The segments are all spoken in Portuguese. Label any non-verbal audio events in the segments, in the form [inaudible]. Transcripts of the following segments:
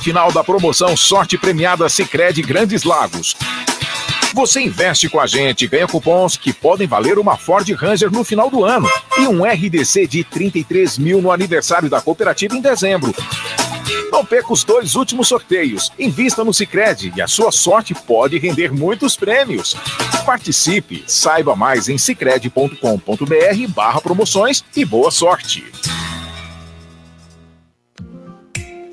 Final da promoção Sorte Premiada Sicredi Grandes Lagos. Você investe com a gente, ganha cupons que podem valer uma Ford Ranger no final do ano e um RDC de 33 mil no aniversário da cooperativa em dezembro. Não perca os dois últimos sorteios. Invista no Sicredi e a sua sorte pode render muitos prêmios. Participe, saiba mais em sicredi.com.br barra promoções e boa sorte.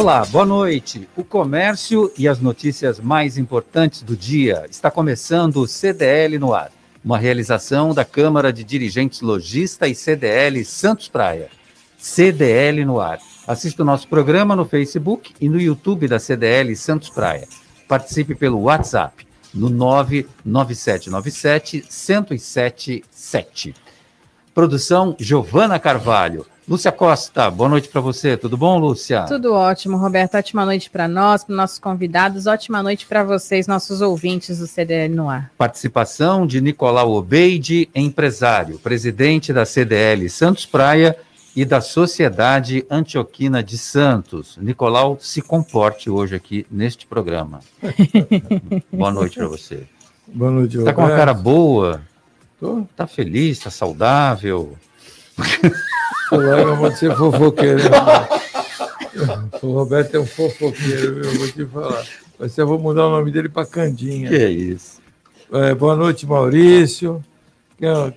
Olá, boa noite. O comércio e as notícias mais importantes do dia. Está começando o CDL no ar, uma realização da Câmara de Dirigentes Logista e CDL Santos Praia. CDL no ar. Assista o nosso programa no Facebook e no YouTube da CDL Santos Praia. Participe pelo WhatsApp no 99797 1077. Produção Giovana Carvalho. Lúcia Costa, boa noite para você. Tudo bom, Lúcia? Tudo ótimo, Roberto. Ótima noite para nós, para nossos convidados. Ótima noite para vocês, nossos ouvintes do CDL no ar. Participação de Nicolau Obeide, empresário, presidente da CDL Santos Praia e da Sociedade Antioquina de Santos. Nicolau, se comporte hoje aqui neste programa. [laughs] boa noite para você. Boa noite, Está com uma cara boa? Tô. Tá feliz, tá saudável? Colega, vou ser fofoqueiro. O Roberto é um fofoqueiro, viu? Vou te falar. Mas eu vou mudar o nome dele para Candinha. Que é isso. É, boa noite, Maurício.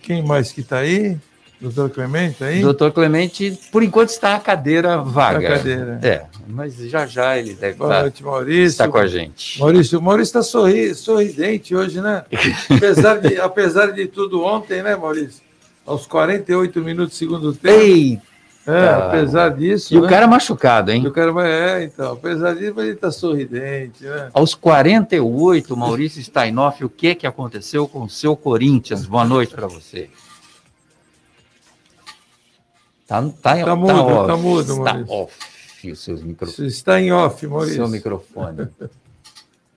Quem mais que está aí? Doutor Clemente tá aí? Doutor Clemente, por enquanto, está a cadeira vaga. A cadeira. É, mas já já ele deve Boa estar, noite, Maurício. estar com a gente. Maurício, Maurício está sorri, sorridente hoje, né? [laughs] apesar, de, apesar de tudo ontem, né, Maurício? Aos 48 minutos do segundo tempo. Eita! É, apesar disso. E né? o cara machucado, hein? E o cara é, então, apesar disso, ele está sorridente, né? Aos 48, Maurício Steinoff, o que, que aconteceu com o seu Corinthians? Boa noite para você. Tá, tá, Tá mudo, off, tá mudo, Está Maurício. off os seus microfones. está em off, Maurício. Seu microfone. [laughs]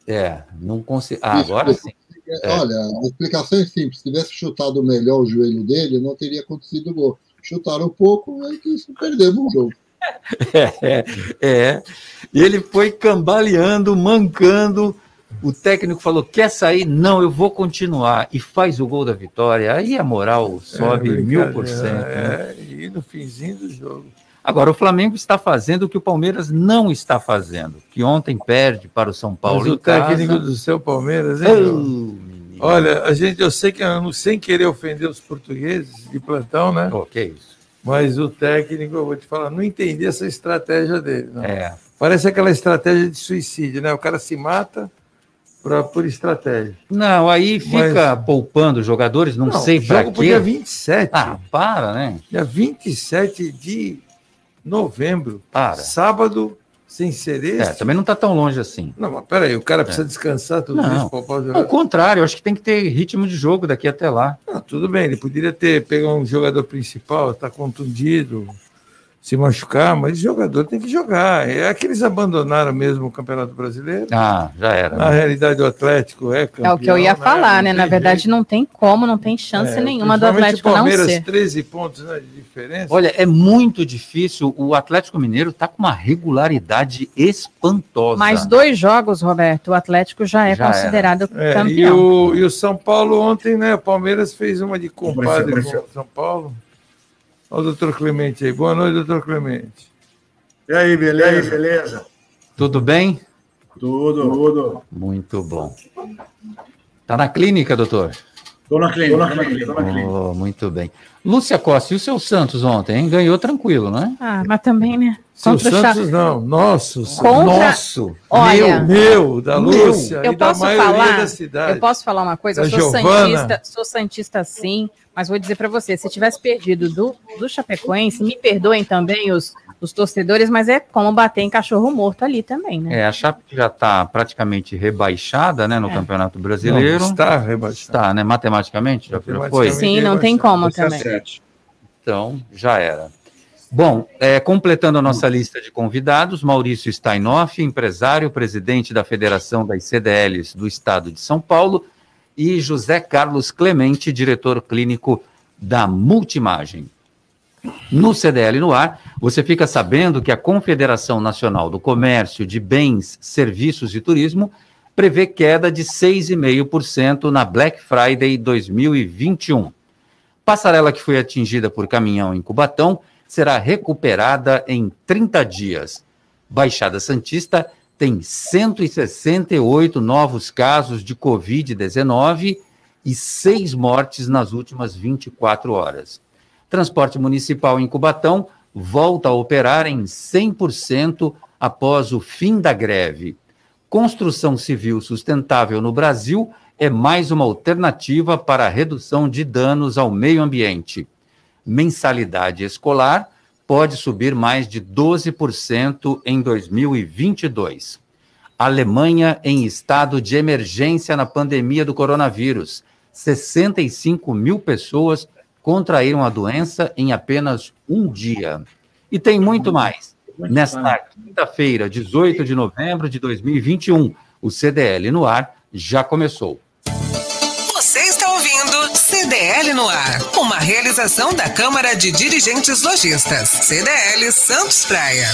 É, não consigo. Ah, agora sim. É. Olha, a explicação é simples. Se tivesse chutado melhor o joelho dele, não teria acontecido o gol. Chutaram um pouco, aí que isso perdemos o jogo. [laughs] É, é. E ele foi cambaleando, mancando. O técnico falou: quer sair? Não, eu vou continuar. E faz o gol da vitória. Aí a moral sobe É, mil brincadeira, por cento. né? É, e no finzinho do jogo. Agora, o Flamengo está fazendo o que o Palmeiras não está fazendo, que ontem perde para o São Paulo Mas o casa. técnico do seu Palmeiras, hein? Olha, a gente, eu sei que eu não- sem querer ofender os portugueses de plantão, né? Que isso? Mas o técnico, eu vou te falar, não entendi essa estratégia dele. Não. É, Parece aquela estratégia de suicídio, né? O cara se mata pra, por estratégia. não, aí fica poupando jogadores, não, sei para jogo pro dia quê. 27. Ah, para, né? Dia 27 de novembro. Para. Sábado, sem ser É, esse. também não está tão longe assim. Não, mas peraí, o cara precisa descansar tudo Não. isso, Ao contrário, acho que tem que ter ritmo de jogo daqui até lá. Ah, tudo bem, ele poderia ter pegar um jogador principal, está contundido, se machucar, mas o jogador tem que jogar. É que eles abandonaram mesmo o Campeonato Brasileiro. Ah, já era. Na né? realidade, o Atlético é campeão. É o que eu ia falar, né? Na verdade, jeito. não tem como, não tem chance É, nenhuma do Atlético o não Palmeiras, ser. 13 pontos né, de diferença. Olha, é muito difícil. O Atlético Mineiro está com uma regularidade espantosa. Mais dois jogos, Roberto, o Atlético já é Já considerado É, e, campeão. o, e o São Paulo ontem, né? O Palmeiras fez uma de compadre com o São Paulo. Olha o doutor Clemente aí. Boa noite, doutor Clemente. E aí, beleza? E aí, beleza? Tudo bem? Tudo, tudo. Muito bom. Tá na clínica, doutor? Estou na clínica, estou na clínica, estou na clínica. Oh, muito bem. Lúcia Costa, e o seu Santos ontem, hein? Ganhou tranquilo, não é? Ah, mas também, né? Seu Contra o Santos não, nosso. Contra- Nosso. Olha, Meu, da Meu. Lúcia eu e da posso maioria falar, da cidade. eu posso falar uma coisa, eu Da sou Giovana. santista, sou santista sim, mas vou dizer para você, se tivesse perdido do, do Chapecoense, me perdoem também os, os torcedores, mas é como bater em cachorro morto ali também, né? É, a Chape já está praticamente rebaixada, né, no É. Campeonato Brasileiro. Não, está rebaixado. Está, né? Matematicamente, já foi. Sim, não tem como também. Então, já era. Bom, é, completando a nossa lista de convidados, Maurício Steinoff, empresário, presidente da Federação das CDLs do Estado de São Paulo, e José Carlos Clemente, diretor clínico da Multimagem. No CDL no ar, você fica sabendo que a Confederação Nacional do Comércio de Bens, Serviços e Turismo prevê queda de 6,5% na Black Friday 2021. Passarela que foi atingida por caminhão em Cubatão será recuperada em 30 dias. Baixada Santista tem 168 novos casos de Covid-19 e seis mortes nas últimas 24 horas. Transporte municipal em Cubatão volta a operar em 100% após o fim da greve. Construção civil sustentável no Brasil é mais uma alternativa para a redução de danos ao meio ambiente. Mensalidade escolar pode subir mais de 12% em 2022. Alemanha em estado de emergência na pandemia do coronavírus. 65 mil pessoas contraíram a doença em apenas um dia. E tem muito mais. Nesta quinta-feira, 18 de novembro de 2021, o CDL no ar já começou. Você está ouvindo CDL no ar, uma realização da Câmara de Dirigentes Lojistas, CDL Santos Praia.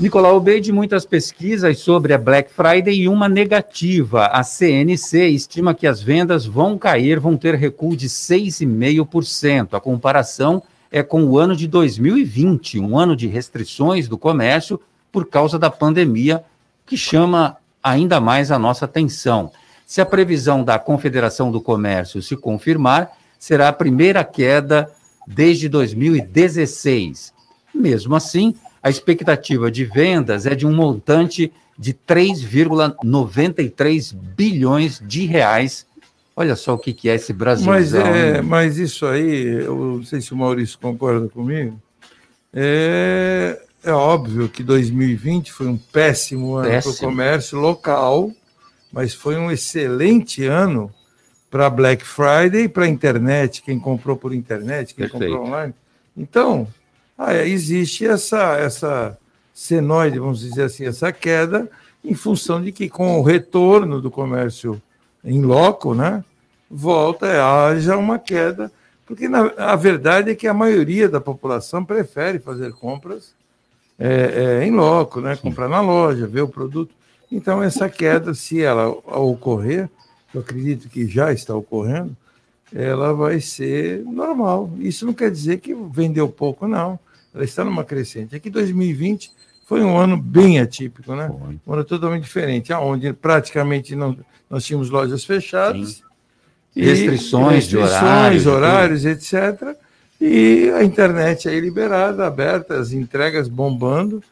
Nicolau Obeide, muitas pesquisas sobre a Black Friday e uma negativa. A CNC estima que as vendas vão cair, vão ter recuo de 6,5%. A comparação é com o ano de 2020, um ano de restrições do comércio por causa da pandemia, que chama ainda mais a nossa atenção. Se a previsão da Confederação do Comércio se confirmar, será a primeira queda desde 2016. Mesmo assim, a expectativa de vendas é de um montante de 3,93 bilhões de reais. Olha só o que, que é esse Brasil. Mas, é, mas isso aí, eu não sei se o Maurício concorda comigo, é, é óbvio que 2020 foi um péssimo ano para o comércio local, mas foi um excelente ano para Black Friday e para a internet, quem comprou por internet, quem Perfeito. comprou online. Então, ah, é, existe essa, essa senoide, vamos dizer assim, essa queda, em função de que com o retorno do comércio em loco, né, volta, é, haja uma queda, porque na, a verdade é que a maioria da população prefere fazer compras é, é, em loco, né, comprar na loja, ver o produto. Então, essa queda, se ela ocorrer, eu acredito que já está ocorrendo, ela vai ser normal. Isso não quer dizer que vendeu pouco, não. Ela está numa crescente. Aqui 2020 foi um ano bem atípico, né? Foi. Um ano totalmente diferente, onde praticamente não, nós tínhamos lojas fechadas. E Restrições de horários, horários, etc. E a internet aí liberada, aberta, as entregas bombando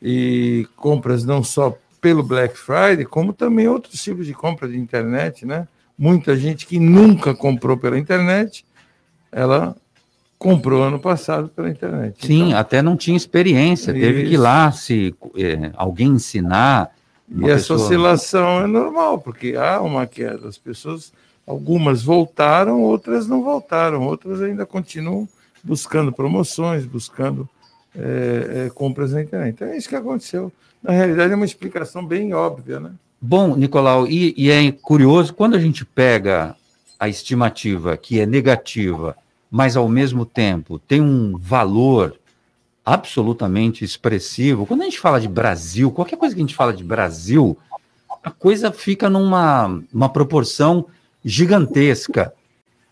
e compras não só pelo Black Friday, como também outros tipos de compra de internet, né? Muita gente que nunca comprou pela internet, ela comprou ano passado pela internet. Sim, Então, até não tinha experiência, teve que ir Isso. lá se eh, alguém ensinar. E essa pessoa- oscilação é normal, porque há uma queda. As pessoas, algumas voltaram, outras não voltaram, outras ainda continuam buscando promoções, buscando é, é, compras na internet. Então é isso que aconteceu. Na realidade, é uma explicação bem óbvia, né? Bom, Nicolau, e, e é curioso, quando a gente pega a estimativa que é negativa, mas ao mesmo tempo tem um valor absolutamente expressivo, quando a gente fala de Brasil, qualquer coisa que a gente fala de Brasil, a coisa fica numa uma proporção gigantesca.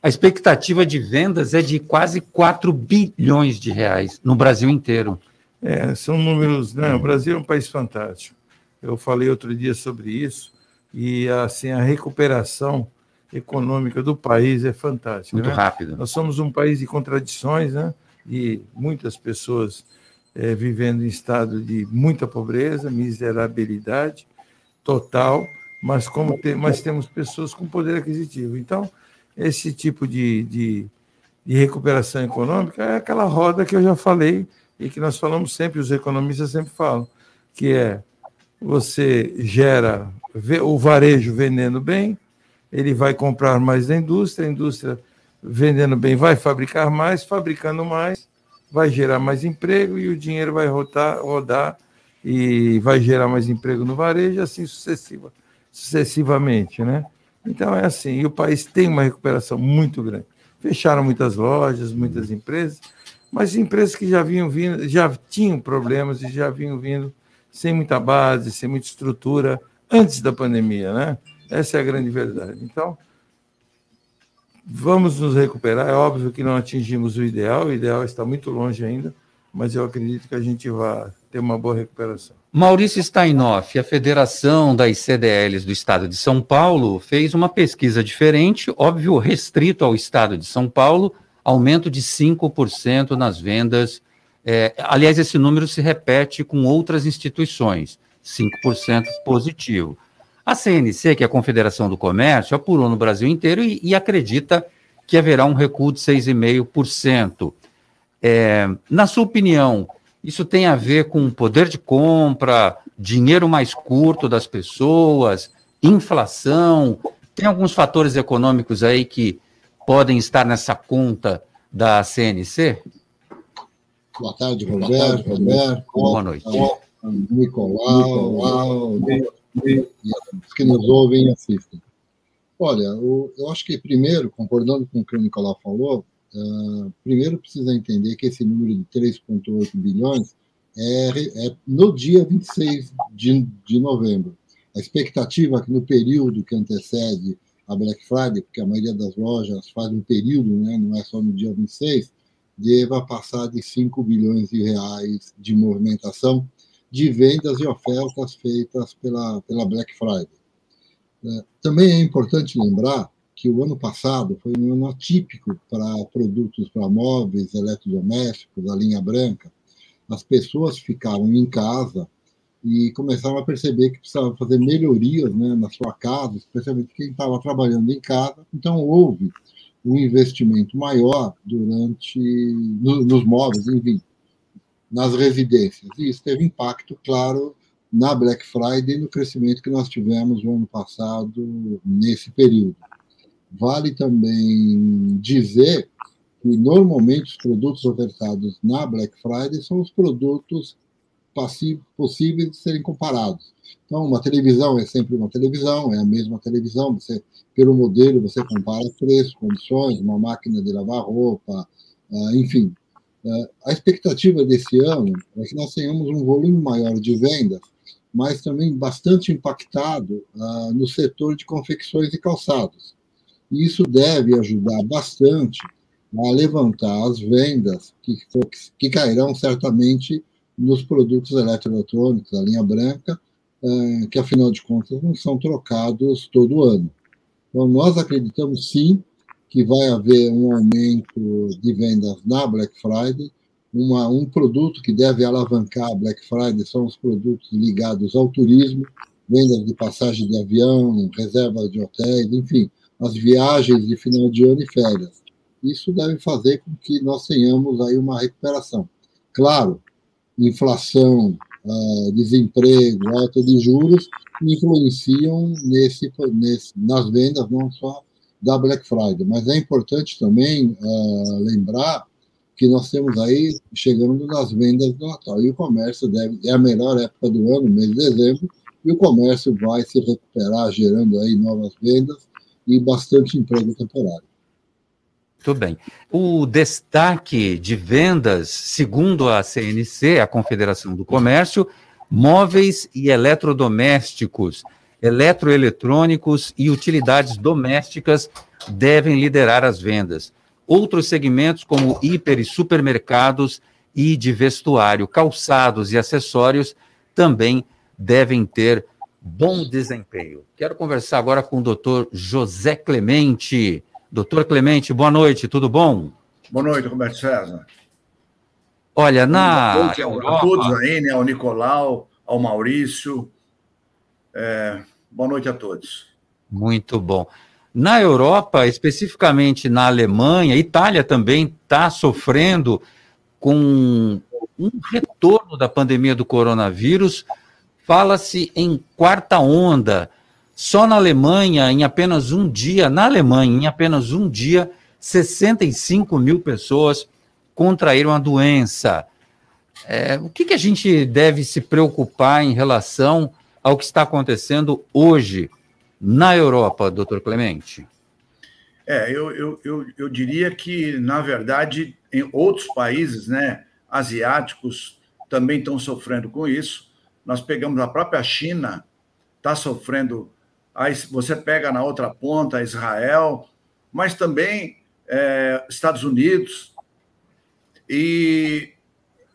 A expectativa de vendas é de quase 4 bilhões de reais no Brasil inteiro. É, são números. Né? O Brasil é um país fantástico. Eu falei outro dia sobre isso, e assim, a recuperação econômica do país é fantástica. Muito né? rápido. Nós somos um país de contradições, né? E muitas pessoas é, vivendo em estado de muita pobreza, miserabilidade total, mas como te, mas temos pessoas com poder aquisitivo. Então, esse tipo de, de, de recuperação econômica é aquela roda que eu já falei e que nós falamos sempre, os economistas sempre falam, que é você gera o varejo vendendo bem, ele vai comprar mais da indústria, a indústria vendendo bem vai fabricar mais, fabricando mais, vai gerar mais emprego e o dinheiro vai rodar, rodar e vai gerar mais emprego no varejo, assim sucessiva, sucessivamente, né? Então é assim, e o país tem uma recuperação muito grande. Fecharam muitas lojas, muitas empresas, mas empresas que já vinham vindo, já tinham problemas e já vinham vindo sem muita base, sem muita estrutura antes da pandemia, né? Essa é a grande verdade. Então, vamos nos recuperar. É óbvio que não atingimos o ideal, o ideal está muito longe ainda, mas eu acredito que a gente vai ter uma boa recuperação. Maurício Steinoff, a Federação das CDLs do Estado de São Paulo, fez uma pesquisa diferente, óbvio, restrito ao Estado de São Paulo, aumento de 5% nas vendas. É, aliás, esse número se repete com outras instituições, 5% positivo. A CNC, que é a Confederação do Comércio, apurou no Brasil inteiro e, e acredita que haverá um recuo de 6,5%. É, na sua opinião, isso tem a ver com poder de compra, dinheiro mais curto das pessoas, inflação? Tem alguns fatores econômicos aí que podem estar nessa conta da CNC? Boa tarde, Roberto. Roberto Boa noite. Nicolau, Nicolau os que nos ouvem e assistem. Olha, eu acho que primeiro, concordando com o que o Nicolau falou, uh, primeiro precisa entender que esse número de 3,8 bilhões é, é, no dia 26 de, de novembro. A expectativa é que no período que antecede a Black Friday, porque a maioria das lojas faz um período, né, não é só no dia 26, deva passar de 5 bilhões de reais de movimentação de vendas e ofertas feitas pela, pela Black Friday. É, também é importante lembrar que o ano passado foi um ano atípico para produtos para móveis, eletrodomésticos, da linha branca. As pessoas ficaram em casa e começaram a perceber que precisavam fazer melhorias né, na sua casa, especialmente quem estava trabalhando em casa. Então, houve um investimento maior durante no, nos móveis, enfim, nas residências. E isso teve impacto, claro, na Black Friday e no crescimento que nós tivemos no ano passado nesse período. Vale também dizer que normalmente os produtos ofertados na Black Friday são os produtos possíveis de serem comparados. Então, uma televisão é sempre uma televisão, é a mesma televisão, você, pelo modelo você compara preço, condições, uma máquina de lavar roupa, ah, enfim, a expectativa desse ano é que nós tenhamos um volume maior de vendas, mas também bastante impactado uh, no setor de confecções e calçados. E isso deve ajudar bastante a levantar as vendas que, que cairão certamente nos produtos eletroeletrônicos, a linha branca, uh, que afinal de contas não são trocados todo ano. Então, nós acreditamos sim que vai haver um aumento de vendas na Black Friday. Uma, um produto que deve alavancar a Black Friday são os produtos ligados ao turismo, vendas de passagem de avião, reserva de hotéis, enfim, as viagens de final de ano e férias. Isso deve fazer com que nós tenhamos aí uma recuperação. Claro, inflação, uh, desemprego, alta de juros influenciam nesse, nesse, nas vendas, não só da Black Friday. Mas é importante também uh, lembrar que nós temos aí chegando nas vendas do Natal. E o comércio deve, é a melhor época do ano, mês de dezembro, e o comércio vai se recuperar, gerando aí novas vendas e bastante emprego temporário. Muito bem. O destaque de vendas, segundo a CNC, a Confederação do Comércio, móveis e eletrodomésticos eletroeletrônicos e utilidades domésticas devem liderar as vendas. Outros segmentos, como hiper e supermercados e de vestuário, calçados e acessórios, também devem ter bom desempenho. Quero conversar agora com o doutor José Clemente. Doutor Clemente, boa noite, tudo bom? Boa noite, Roberto César. Olha, na. Boa noite Europa... a todos aí, né? Ao Nicolau, ao Maurício. É... Boa noite a todos. Muito bom. Na Europa, especificamente na Alemanha, Itália também está sofrendo com um retorno da pandemia do coronavírus. Fala-se em quarta onda. Só na Alemanha, em apenas um dia, na Alemanha, em apenas um dia, 65 mil pessoas contraíram a doença. É, o que, que a gente deve se preocupar em relação ao que está acontecendo hoje na Europa, doutor Clemente? É, eu, eu, eu, eu, diria que, na verdade, em outros países né, asiáticos também estão sofrendo com isso. Nós pegamos a própria China, está sofrendo. Aí você pega na outra ponta Israel, mas também é, Estados Unidos. E,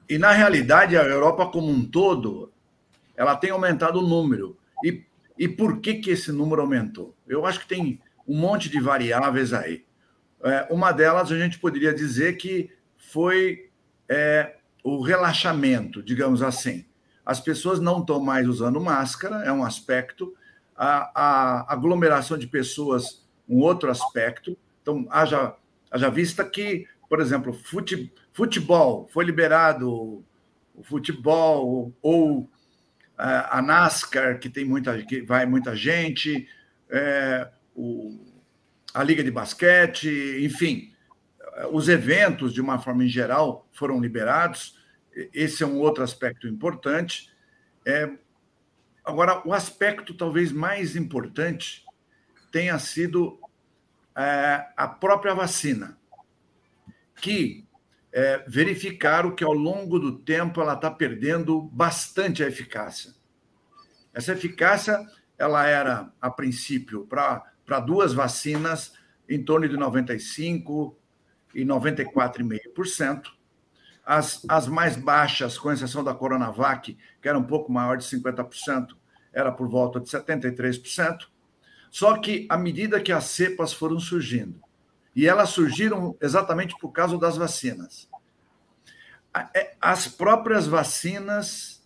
e, na realidade, a Europa como um todo, ela tem aumentado o número. E e por que, que esse número aumentou? Eu acho que tem um monte de variáveis aí. É, uma delas a gente poderia dizer que foi é, o relaxamento, digamos assim. As pessoas não estão mais usando máscara, é um aspecto. A, a aglomeração de pessoas, um outro aspecto. Então, haja, haja vista que, por exemplo, fute, futebol foi liberado, o futebol ou a NASCAR, que tem muita, que vai muita gente, é, o, a Liga de Basquete, enfim, os eventos, de uma forma em geral, foram liberados. Esse é um outro aspecto importante. É, agora, o aspecto talvez mais importante tenha sido é, a própria vacina, que é, verificaram que ao longo do tempo ela está perdendo bastante a eficácia. Essa eficácia ela era, a princípio, para duas vacinas, em torno de 95% e 94,5%. As, as mais baixas, com exceção da Coronavac, que era um pouco maior de 50%, era por volta de 73%. Só que, à medida que as cepas foram surgindo, e elas surgiram exatamente por causa das vacinas. É, as próprias vacinas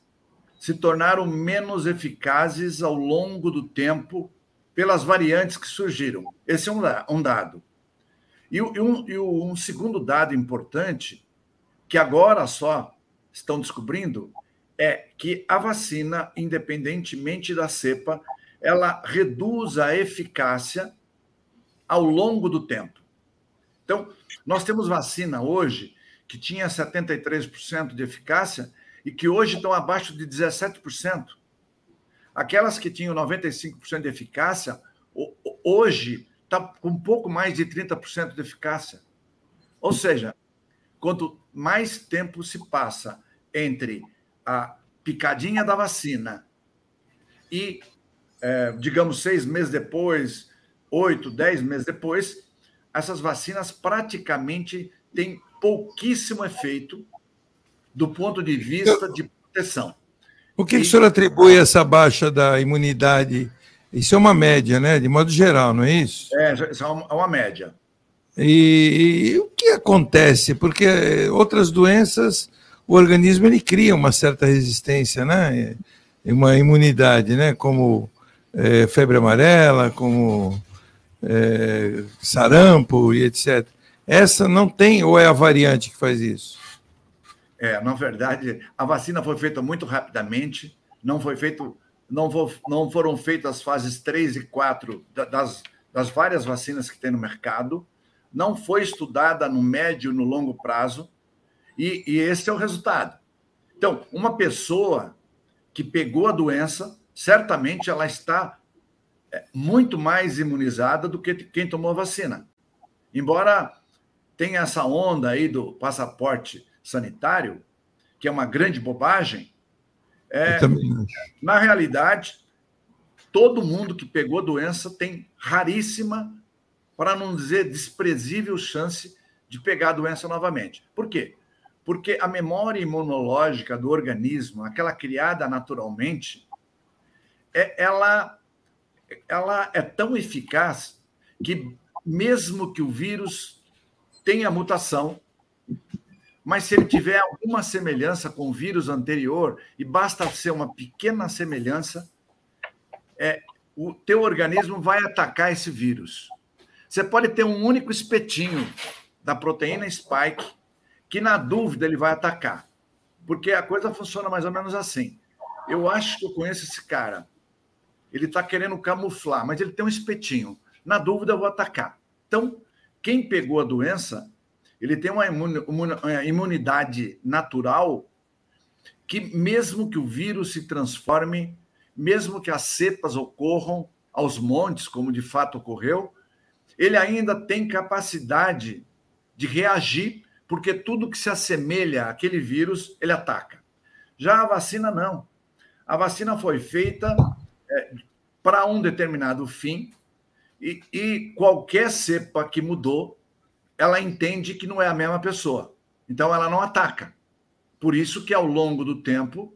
se tornaram menos eficazes ao longo do tempo pelas variantes que surgiram. Esse é um dado. E um, e um segundo dado importante, que agora só estão descobrindo, é que a vacina, independentemente da cepa, ela reduz a eficácia ao longo do tempo. Então, nós temos vacina hoje que tinha 73% de eficácia e que hoje estão abaixo de 17%. Aquelas que tinham 95% de eficácia, hoje está com um pouco mais de 30% de eficácia. Ou seja, quanto mais tempo se passa entre a picadinha da vacina e, é, digamos, seis meses depois, oito, dez meses depois, essas vacinas praticamente têm pouquíssimo efeito do ponto de vista de proteção. O que, e... que o senhor atribui a essa baixa da imunidade? Isso é uma média, né? De modo geral, não é isso? É, isso é uma, é uma média. E, e, o que acontece? Porque outras doenças, o organismo ele cria uma certa resistência, né? Uma imunidade, né? Como é, febre amarela, como é, sarampo e etc. Essa não tem, ou é a variante que faz isso? É, na verdade, a vacina foi feita muito rapidamente, não foi feito, não, for, não foram feitas as fases 3 e 4 das, das várias vacinas que tem no mercado, não foi estudada no médio e no longo prazo, e, e esse é o resultado. Então, uma pessoa que pegou a doença, certamente ela está muito mais imunizada do que quem tomou a vacina. Embora tenha essa onda aí do passaporte sanitário, que é uma grande bobagem, é, na realidade, todo mundo que pegou a doença tem raríssima, para não dizer desprezível chance de pegar a doença novamente. Por quê? Porque a memória imunológica do organismo, aquela criada naturalmente, é, ela, ela é tão eficaz que, mesmo que o vírus tenha mutação, mas se ele tiver alguma semelhança com o vírus anterior, e basta ser uma pequena semelhança, é, o teu organismo vai atacar esse vírus. Você pode ter um único espetinho da proteína spike, que na dúvida ele vai atacar. Porque a coisa funciona mais ou menos assim. Eu acho que eu conheço esse cara. Ele está querendo camuflar, mas ele tem um espetinho. Na dúvida, eu vou atacar. Então, quem pegou a doença, ele tem uma imunidade natural que, mesmo que o vírus se transforme mesmo que as cepas ocorram aos montes, como de fato ocorreu, ele ainda tem capacidade de reagir, porque tudo que se assemelha àquele vírus, ele ataca. Já a vacina, não. A vacina foi feita é, para um determinado fim, e, e qualquer cepa que mudou, ela entende que não é a mesma pessoa. Então, ela não ataca. Por isso que, ao longo do tempo,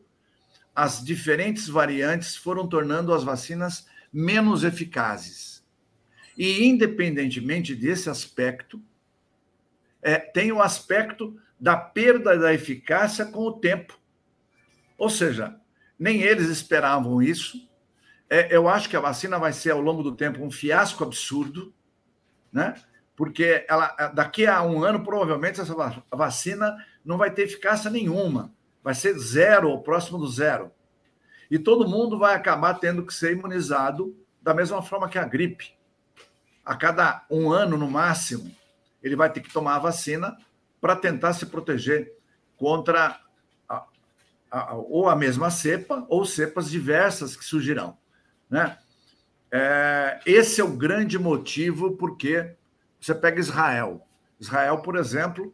as diferentes variantes foram tornando as vacinas menos eficazes. E, independentemente desse aspecto, é, tem o aspecto da perda da eficácia com o tempo. Ou seja, nem eles esperavam isso. É, eu acho que a vacina vai ser, ao longo do tempo, um fiasco absurdo, né? porque ela, daqui a um ano, provavelmente, essa vacina não vai ter eficácia nenhuma vai ser zero ou próximo do zero. E todo mundo vai acabar tendo que ser imunizado da mesma forma que a gripe. A cada um ano, no máximo, ele vai ter que tomar a vacina para tentar se proteger contra a, a, ou a mesma cepa ou cepas diversas que surgirão. Né? É, esse é o grande motivo porque você pega Israel. Israel, por exemplo,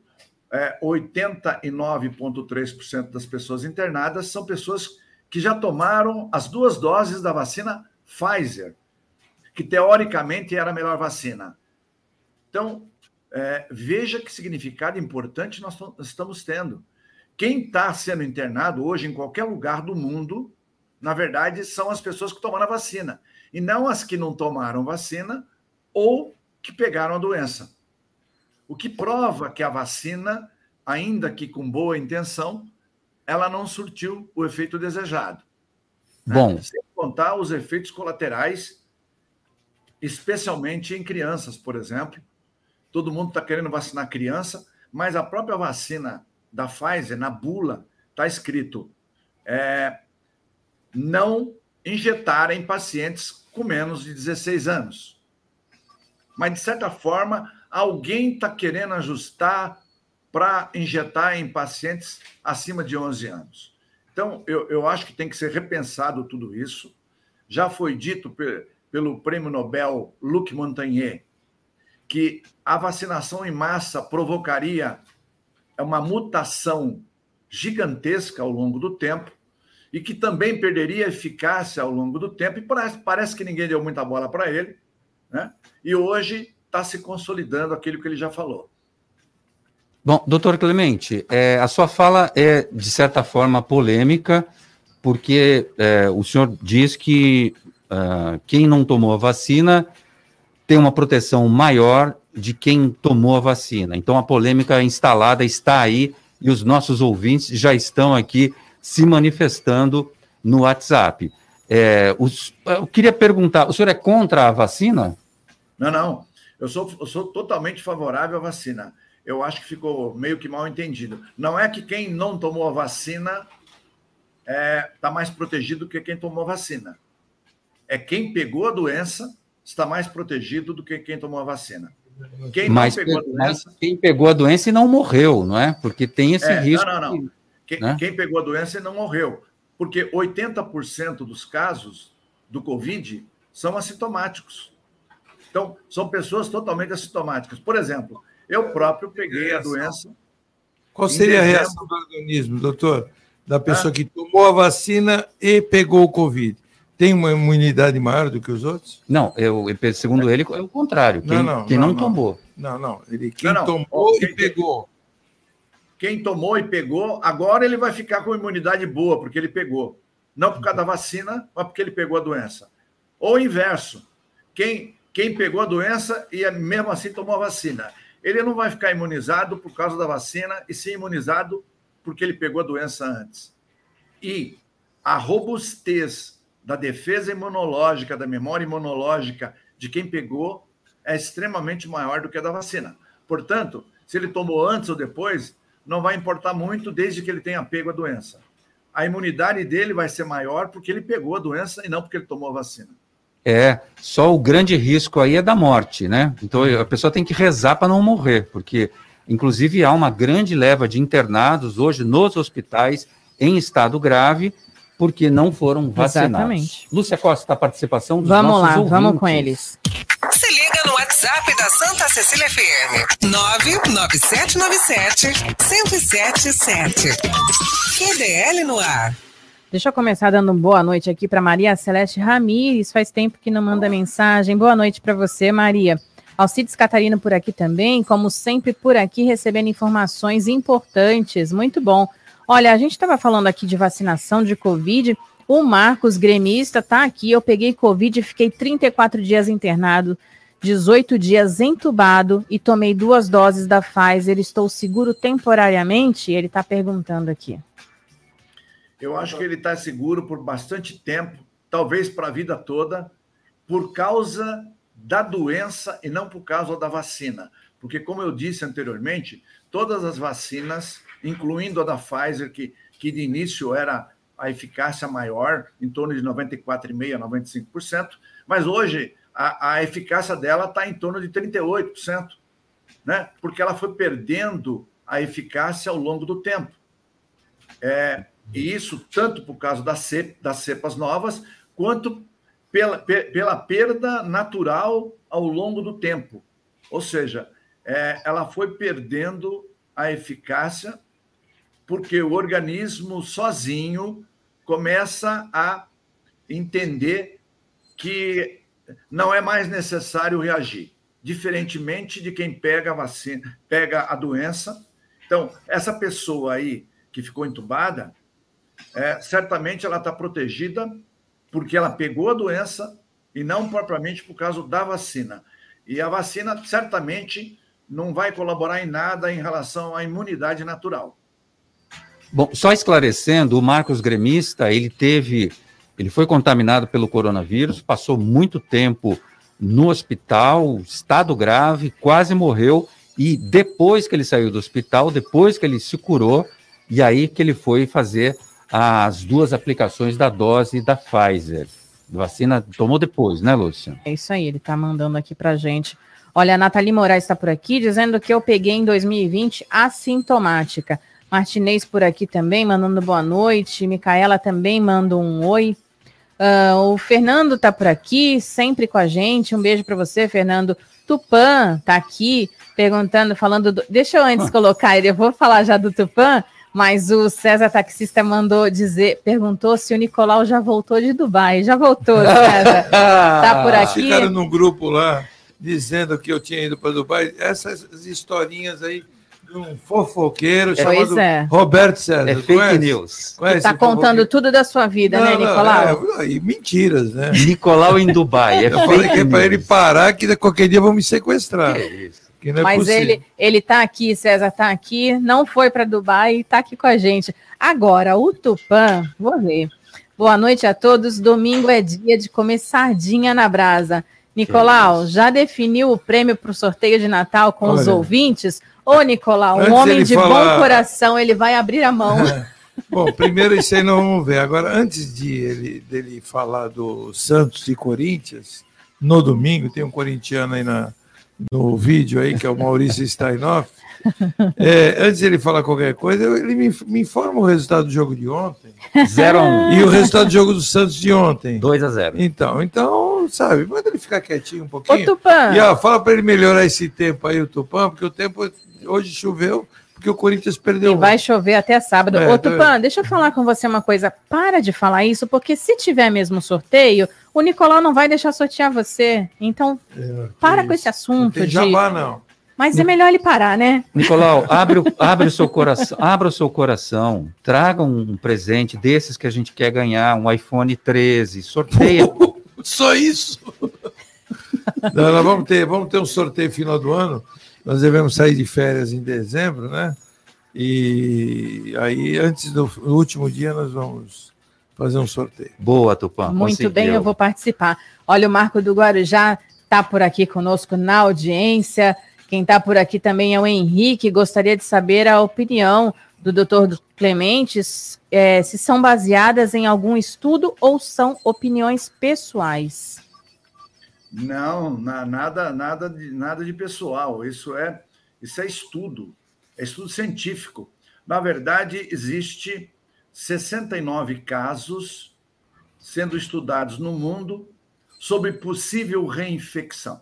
é, 89,3% das pessoas internadas são pessoas que já tomaram as duas doses da vacina Pfizer, que teoricamente era a melhor vacina. Então, é, veja que significado importante nós estamos tendo. Quem está sendo internado hoje em qualquer lugar do mundo, na verdade, são as pessoas que tomaram a vacina, e não as que não tomaram vacina ou que pegaram a doença. O que prova que a vacina, ainda que com boa intenção, ela não surtiu o efeito desejado. Né? Bom. Né? Sem contar os efeitos colaterais, especialmente em crianças, por exemplo. Todo mundo está querendo vacinar criança, mas a própria vacina da Pfizer, na bula, está escrito é, não injetar em pacientes com menos de 16 anos. Mas, de certa forma, alguém está querendo ajustar para injetar em pacientes acima de 11 anos. Então, eu, eu acho que tem que ser repensado tudo isso. Já foi dito pelo prêmio Nobel Luc Montagnier que a vacinação em massa provocaria uma mutação gigantesca ao longo do tempo e que também perderia eficácia ao longo do tempo, e parece, que ninguém deu muita bola para ele. Né? E hoje está se consolidando aquilo que ele já falou. Bom, doutor Clemente, é, a sua fala é, de certa forma, polêmica, porque é, o senhor diz que uh, quem não tomou a vacina tem uma proteção maior de quem tomou a vacina. Então, a polêmica instalada está aí e os nossos ouvintes já estão aqui se manifestando no WhatsApp. É, os, eu queria perguntar: o senhor é contra a vacina? Não, não. Eu sou, eu sou totalmente favorável à vacina. Eu acho que ficou meio que mal entendido. Não é que quem não tomou a vacina está é, tá mais protegido do que quem tomou a vacina. É quem pegou a doença está mais protegido do que quem tomou a vacina. Quem mas, pegou a doença. quem pegou a doença e não morreu, não é? Porque tem esse é, risco. Não, não, não. Quem, né? quem pegou a doença e não morreu. Porque 80% dos casos do Covid são assintomáticos. Então, são pessoas totalmente assintomáticas. Por exemplo, eu próprio peguei a doença. Qual seria a reação do organismo, doutor? Da pessoa ah. que tomou a vacina e pegou o Covid. Tem uma imunidade maior do que os outros? Não, eu, segundo ele, é o contrário. Quem não, não, quem não, não tomou. Não, não. Ele, quem tomou quem, e pegou. Quem tomou e pegou, agora ele vai ficar com imunidade boa, porque ele pegou. Não por causa da vacina, mas porque ele pegou a doença. Ou inverso. Quem, quem pegou a doença e mesmo assim tomou a vacina. Ele não vai ficar imunizado por causa da vacina e sim imunizado porque ele pegou a doença antes. E a robustez da defesa imunológica, da memória imunológica de quem pegou é extremamente maior do que a da vacina. Portanto, se ele tomou antes ou depois, não vai importar muito desde que ele tenha pego a doença. A imunidade dele vai ser maior porque ele pegou a doença e não porque ele tomou a vacina. É, só o grande risco aí é da morte, né? Então a pessoa tem que rezar para não morrer, porque inclusive há uma grande leva de internados hoje nos hospitais em estado grave porque não foram vacinados. Exatamente. Lúcia Costa, a participação dos vamos nossos lá, ouvintes. Vamos com eles. WhatsApp da Santa Cecília FM. 99797 1077. QDL no ar. Deixa eu começar dando boa noite aqui para Maria Celeste Ramires. Faz tempo que não manda mensagem. Boa noite para você, Maria. Alcides Catarino por aqui também, como sempre por aqui recebendo informações importantes. Muito bom. Olha, a gente estava falando aqui de vacinação de Covid. O Marcos, gremista, está aqui. Eu peguei Covid e fiquei 34 dias internado, 18 dias entubado e tomei duas doses da Pfizer. Estou seguro temporariamente? Ele está perguntando aqui. Eu acho que ele está seguro por bastante tempo, talvez para a vida toda, por causa da doença e não por causa da vacina. Porque, como eu disse anteriormente, todas as vacinas incluindo a da Pfizer, que, que de início era a eficácia maior, em torno de 94,5% a 95%, mas hoje a, a eficácia dela está em torno de 38%, né? porque ela foi perdendo a eficácia ao longo do tempo. É, e isso tanto por causa das, cep, das cepas novas, quanto pela, pela perda natural ao longo do tempo. Ou seja, é, ela foi perdendo a eficácia porque o organismo sozinho começa a entender que não é mais necessário reagir, diferentemente de quem pega a vacina, pega a doença. Então, essa pessoa aí que ficou entubada, é, certamente ela está protegida porque ela pegou a doença e não propriamente por causa da vacina. E a vacina certamente não vai colaborar em nada em relação à imunidade natural. Bom, só esclarecendo, o Marcos Gremista, ele teve, ele foi contaminado pelo coronavírus, passou muito tempo no hospital, estado grave, quase morreu, e depois que ele saiu do hospital, depois que ele se curou, e aí que ele foi fazer as duas aplicações da dose da Pfizer. Vacina tomou depois, né, Lúcia? É isso aí, ele está mandando aqui para gente. Olha, a Nathalie Moraes está por aqui dizendo que eu peguei em 2020 assintomática. Martinez por aqui também, mandando boa noite. Micaela também manda um oi. Uh, o Fernando tá por aqui, sempre com a gente. Um beijo para você, Fernando. Tupã tá aqui perguntando, falando. Do... Deixa eu antes ah. [laughs] colocar ele, eu vou falar já do Tupã, mas o César Taxista mandou dizer, perguntou se o Nicolau já voltou de Dubai. Já voltou, [laughs] César. tá por aqui. Ficaram no grupo lá dizendo que eu tinha ido para Dubai. Essas historinhas aí um fofoqueiro chamado é. Roberto César. É fake conhece? news. Está contando tudo da sua vida, né, não, né, Nicolau? Não, é, e mentiras, né? Nicolau em Dubai. É Eu falei que é para ele parar, que qualquer dia vão me sequestrar. Que isso. Que é Mas possível. ele ele tá aqui, César está aqui, não foi para Dubai e está aqui com a gente. Agora, o Tupã, vou ver. Boa noite a todos. Domingo é dia de comer sardinha na brasa. Nicolau, já definiu o prêmio para o sorteio de Natal com Olha. os ouvintes? Ô, Nicolau, um homem de falar... bom coração, ele vai abrir a mão. [laughs] bom, primeiro isso aí não vamos ver. Agora, antes de ele, dele falar do Santos e Corinthians, no domingo, tem um corintiano aí na, no vídeo aí, que é o Maurício Steinoff. [laughs] É, antes de ele falar qualquer coisa, ele me, me, informa o resultado do jogo de ontem. [laughs] 0 a 1 E o resultado do jogo do Santos de ontem. 2 a 0 Então, então, sabe, manda ele ficar quietinho um pouquinho. Ô, Tupã. E ó, fala para ele melhorar esse tempo aí, o Tupã, porque o tempo hoje choveu, porque o Corinthians perdeu. E vai chover até sábado. É, Ô, Tupã, é. deixa eu falar com você uma coisa. Para de falar isso, porque se tiver mesmo sorteio, o Nicolau não vai deixar sortear você. Então, é, para com esse assunto. Não tem de... jabá, não. Mas é melhor ele parar, né? Nicolau, abre, o, abre o seu coração, abra o seu coração, traga um presente desses que a gente quer ganhar, um iPhone 13, sorteia. [laughs] Só isso? Não, nós vamos ter, vamos ter um sorteio final do ano. Nós devemos sair de férias em dezembro, né? E aí, antes do último dia, nós vamos fazer um sorteio. Boa, Tupã. Muito conseguiu. bem, eu vou participar. Olha, o Marco do Guarujá está por aqui conosco na audiência. Quem está por aqui também é o Henrique. Gostaria de saber a opinião do doutor Clementes, é, se são baseadas em algum estudo ou são opiniões pessoais. Não, nada, nada, de, nada de pessoal. Isso é, isso é estudo, é estudo científico. Na verdade, existe 69 casos sendo estudados no mundo sobre possível reinfecção.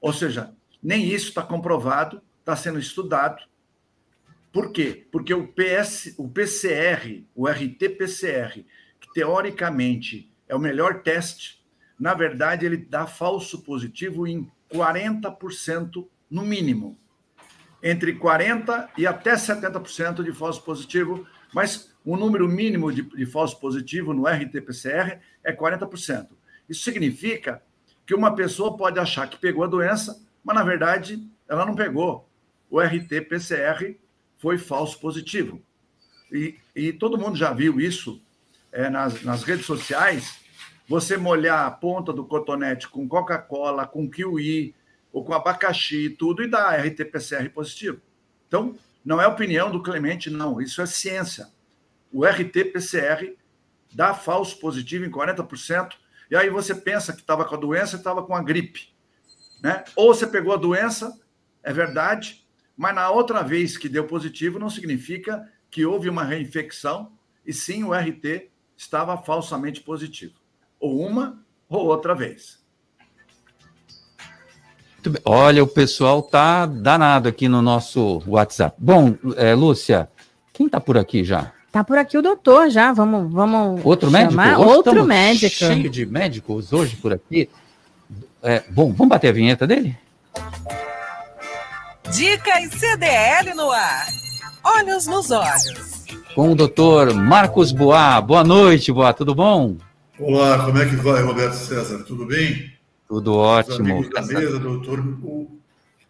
Ou seja, nem isso está comprovado, está sendo estudado. Por quê? Porque o, PS, o PCR, o RT-PCR, que teoricamente é o melhor teste, na verdade ele dá falso positivo em 40% no mínimo. Entre 40% e até 70% de falso positivo, mas o número mínimo de, de falso positivo no RT-PCR é 40%. Isso significa que uma pessoa pode achar que pegou a doença, mas na verdade ela não pegou. O RT-PCR foi falso positivo. E, e, todo mundo já viu isso é, nas, nas redes sociais. Você molhar a ponta do cotonete com Coca-Cola, com kiwi, ou com abacaxi e tudo, e dá RT-PCR positivo. Então, não é opinião do Clemente, não. Isso é ciência o RT-PCR dá falso positivo em 40%, e aí você pensa que estava com a doença e estava com a gripe. Né? Ou você pegou a doença, é verdade, mas na outra vez que deu positivo não significa que houve uma reinfecção, e sim o RT estava falsamente positivo. Ou uma ou outra vez. Olha, o pessoal tá danado aqui no nosso WhatsApp. Bom, é, Lúcia, quem está por aqui já? Tá por aqui o doutor já, vamos, vamos Outro chamar médico? Outro médico. Cheio de médicos hoje por aqui. É, bom, vamos bater a vinheta dele? Dicas CDL no ar. Olhos nos olhos. Com o doutor Marcos Boá. Boa noite, Boá, tudo bom? Olá, como é que vai, Roberto César? Tudo bem? Tudo ótimo. Os da mesa, doutor, o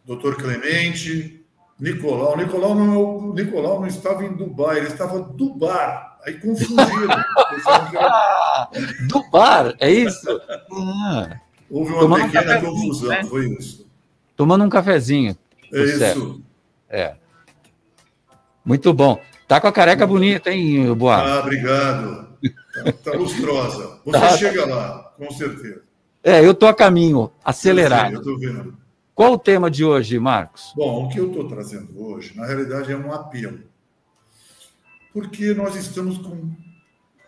doutor Clemente, Nicolau. O Nicolau não, é o Nicolau não estava em Dubai, ele estava do bar. Aí confundiram. [laughs] do bar, é isso? Ah. Houve uma Tomando pequena um confusão, né? foi isso. Tomando um cafezinho. É isso. É. Muito bom. Tá com a careca bonita, hein, Boa? Ah, obrigado. Tá, tá lustrosa. [laughs] Você tá. chega lá, com certeza. É, eu tô a caminho, acelerado. Eu, sei, eu tô vendo. Qual o tema de hoje, Marcos? Bom, o que eu estou trazendo hoje, na realidade, é um apelo. Porque nós estamos com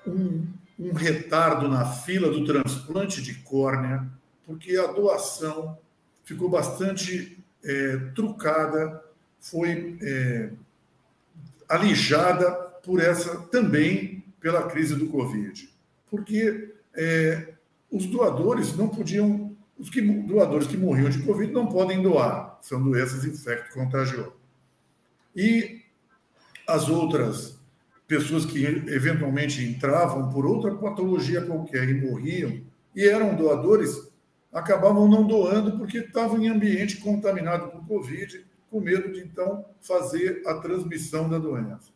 um, um retardo na fila do transplante de córnea, porque a doação ficou bastante é, trucada, foi é, alijada por essa também pela crise do Covid. Porque é, os doadores não podiam os que, doadores que morriam de Covid não podem doar, são doenças infecto-contagiosas. E as outras pessoas que eventualmente entravam por outra patologia qualquer e morriam, e eram doadores, acabavam não doando porque estavam em ambiente contaminado por Covid, com medo de então fazer a transmissão da doença.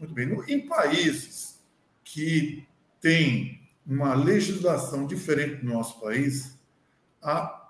Muito bem. Em países que têm uma legislação diferente do nosso país, a,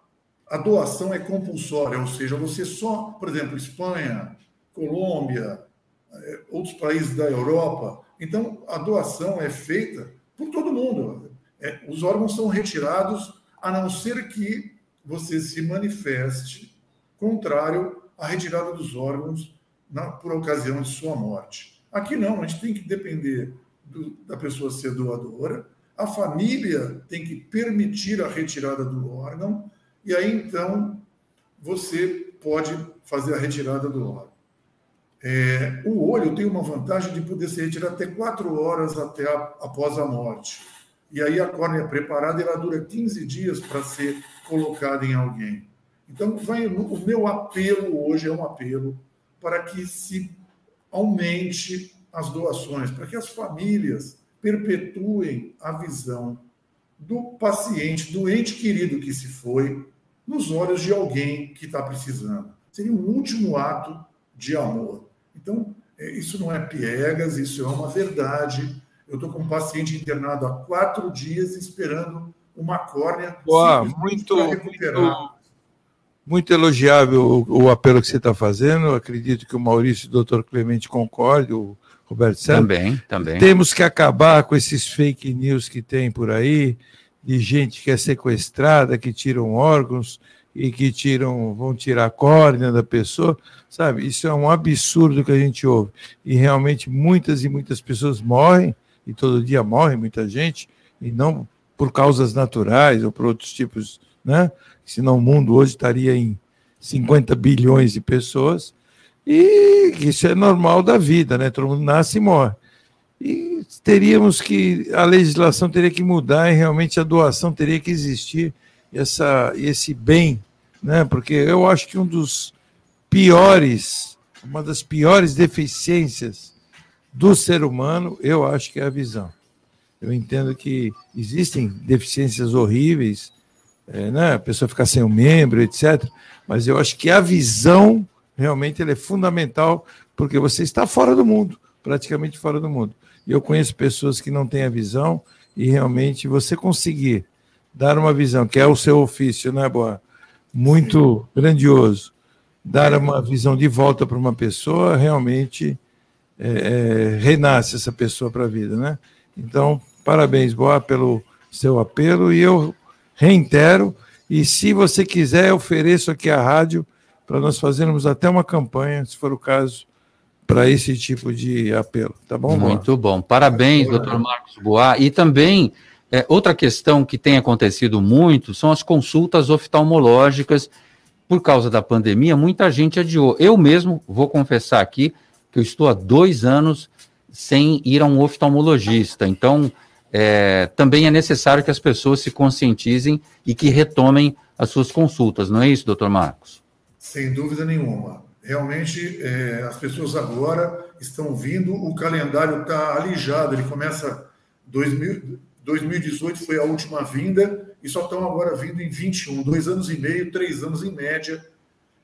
a doação é compulsória, ou seja, você só, por exemplo, Espanha, Colômbia, é, outros países da Europa, então a doação é feita por todo mundo. É, os órgãos são retirados, a não ser que você se manifeste contrário à retirada dos órgãos na, por ocasião de sua morte. Aqui não, a gente tem que depender do, da pessoa ser doadora a família tem que permitir a retirada do órgão, e aí então você pode fazer a retirada do órgão. É, o olho tem uma vantagem de poder ser retirado até quatro horas até a, após a morte. E aí a córnea preparada ela dura 15 dias para ser colocada em alguém. Então, vai, o meu apelo hoje é um apelo para que se aumente as doações, para que as famílias perpetuem a visão do paciente, do ente querido que se foi, nos olhos de alguém que está precisando. Seria um último ato de amor. Então, é, isso não é piegas, isso é uma verdade. Eu estou com um paciente internado há quatro dias esperando uma córnea Boa, muito, recuperar. Muito, muito elogiável o, o, apelo que você está fazendo. acredito que o Maurício e o doutor Clemente concordem, o Roberto Sérgio. Também, também. Temos que acabar com esses fake news que tem por aí, de gente que é sequestrada, que tiram órgãos e que tiram, vão tirar a córnea da pessoa, sabe? Isso é um absurdo que a gente ouve. E realmente muitas e muitas pessoas morrem, e todo dia morre muita gente, e não por causas naturais ou por outros tipos, né? Senão o mundo hoje estaria em 50 bilhões de pessoas, e isso é normal da vida, né? Todo mundo nasce e morre. E teríamos que, a legislação teria que mudar e realmente a doação teria que existir, essa, esse bem, né? Porque eu acho que um dos piores, uma das piores deficiências do ser humano, eu acho que é a visão. Eu entendo que existem deficiências horríveis, é, né? a pessoa ficar sem um membro, etc. Mas eu acho que a visão realmente é fundamental, porque você está fora do mundo, praticamente fora do mundo. E eu conheço pessoas que não têm a visão, e realmente você conseguir dar uma visão, que é o seu ofício, né, Boa? Muito grandioso. Dar uma visão de volta para uma pessoa, realmente é, é, renasce essa pessoa para a vida, né? Então, parabéns, Boa, pelo seu apelo, e eu reitero, e se você quiser, eu ofereço aqui a rádio para nós fazermos até uma campanha, se for o caso, para esse tipo de apelo. Tá bom? Muito Boa? bom. Parabéns, doutor Marcos Boa. E também, é, outra questão que tem acontecido muito são as consultas oftalmológicas. Por causa da pandemia, muita gente adiou. Eu mesmo vou confessar aqui que eu estou há dois anos sem ir a um oftalmologista. Então, é, também é necessário que as pessoas se conscientizem e que retomem as suas consultas, não é isso, doutor Marcos? Sem dúvida nenhuma. Realmente, é, as pessoas agora estão vindo, o calendário está alijado, ele começa 2000, 2018 foi a última vinda e só estão agora vindo em 21, dois anos e meio, três anos em média,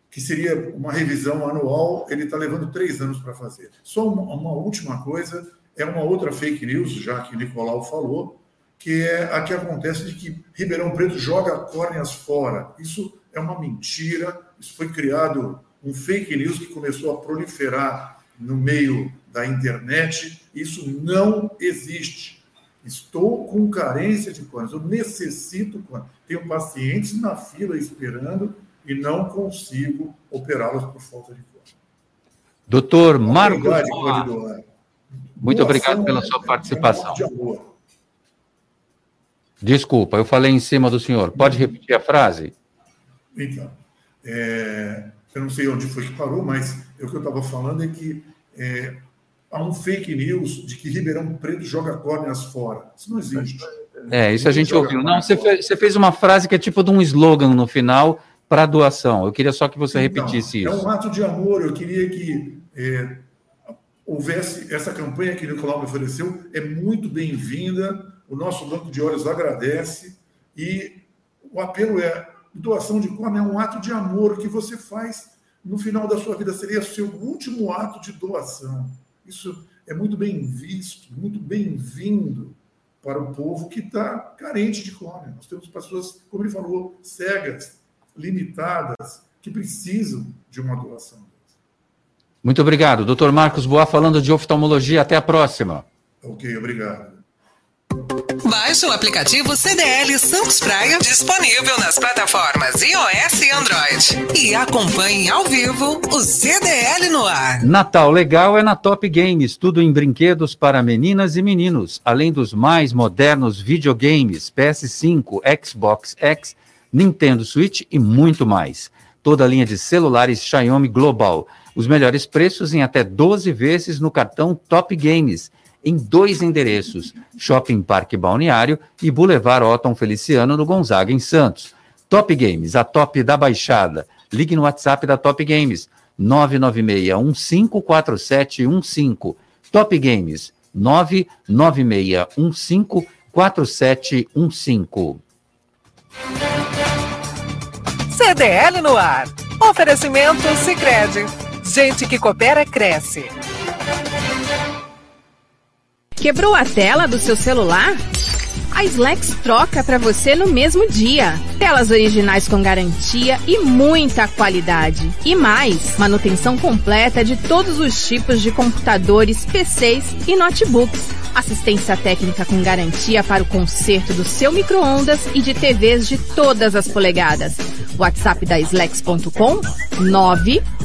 que seria uma revisão anual, ele está levando três anos para fazer. Só uma, uma, última coisa, é uma outra fake news, já que Nicolau falou, que é a que acontece de que Ribeirão Preto joga córneas fora. Isso é uma mentira, isso foi criado um fake news que começou a proliferar no meio da internet. Isso não existe. Estou com carência de córneas, eu necessito córneas. Tenho pacientes na fila esperando e não consigo operá-los por falta de córneas. Doutor Marcos. Muito obrigado pela sua participação. Desculpa, eu falei em cima do senhor. Pode repetir a frase? Então, é, eu não sei onde foi que parou, mas o que eu estava falando é que é, há um fake news de que Ribeirão Preto joga córneas fora. Isso não existe. É, isso a gente ouviu. Não, você fez, você fez uma frase que é tipo de um slogan no final para doação. Eu queria só que você então, repetisse isso. É um ato de amor. Eu queria que é, houvesse essa campanha que o Nicolau me ofereceu. É muito bem-vinda. O nosso Banco de Olhos agradece. E o apelo é doação de córnea é um ato de amor que você faz no final da sua vida. Seria seu último ato de doação. Isso é muito bem visto, muito bem-vindo para o povo que está carente de córnea. Nós temos pessoas, como ele falou, cegas, limitadas, que precisam de uma doação. Muito obrigado. Doutor Marcos Boa falando de oftalmologia. Até a próxima. Ok, obrigado. Baixe o aplicativo CDL Santos Praia, disponível nas plataformas iOS e Android. E acompanhe ao vivo o CDL no ar. Natal legal é na Top Games, tudo em brinquedos para meninas e meninos, além dos mais modernos videogames, PS5, Xbox X, Nintendo Switch e muito mais. Toda a linha de celulares Xiaomi Global. Os melhores preços em até 12 vezes no cartão Top Games em dois endereços: Shopping Parque Balneário e Boulevard Otton Feliciano, no Gonzaga, em Santos. Top Games, a top da baixada. Ligue no WhatsApp da Top Games, 996-154715. Top Games, 996-154715. CDL no ar. Oferecimento Sicredi. Gente que coopera cresce. Quebrou a tela do seu celular? A Slex troca para você no mesmo dia. Telas originais com garantia e muita qualidade. E mais, manutenção completa de todos os tipos de computadores, PCs e notebooks. Assistência técnica com garantia para o conserto do seu micro-ondas e de TVs de todas as polegadas. WhatsApp da Slex.com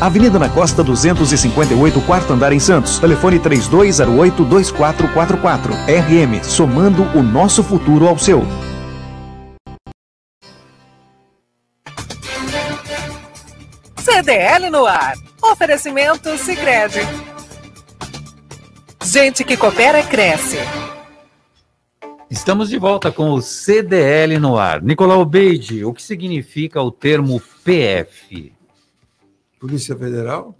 Avenida na Costa 258, quarto andar em Santos. Telefone 3208-2444. RM, somando o nosso futuro ao seu. CDL no ar. Oferecimento Sicredi. Gente que coopera cresce. Estamos de volta com o CDL no ar. Nicolau Beide, o que significa o termo PF? Polícia Federal?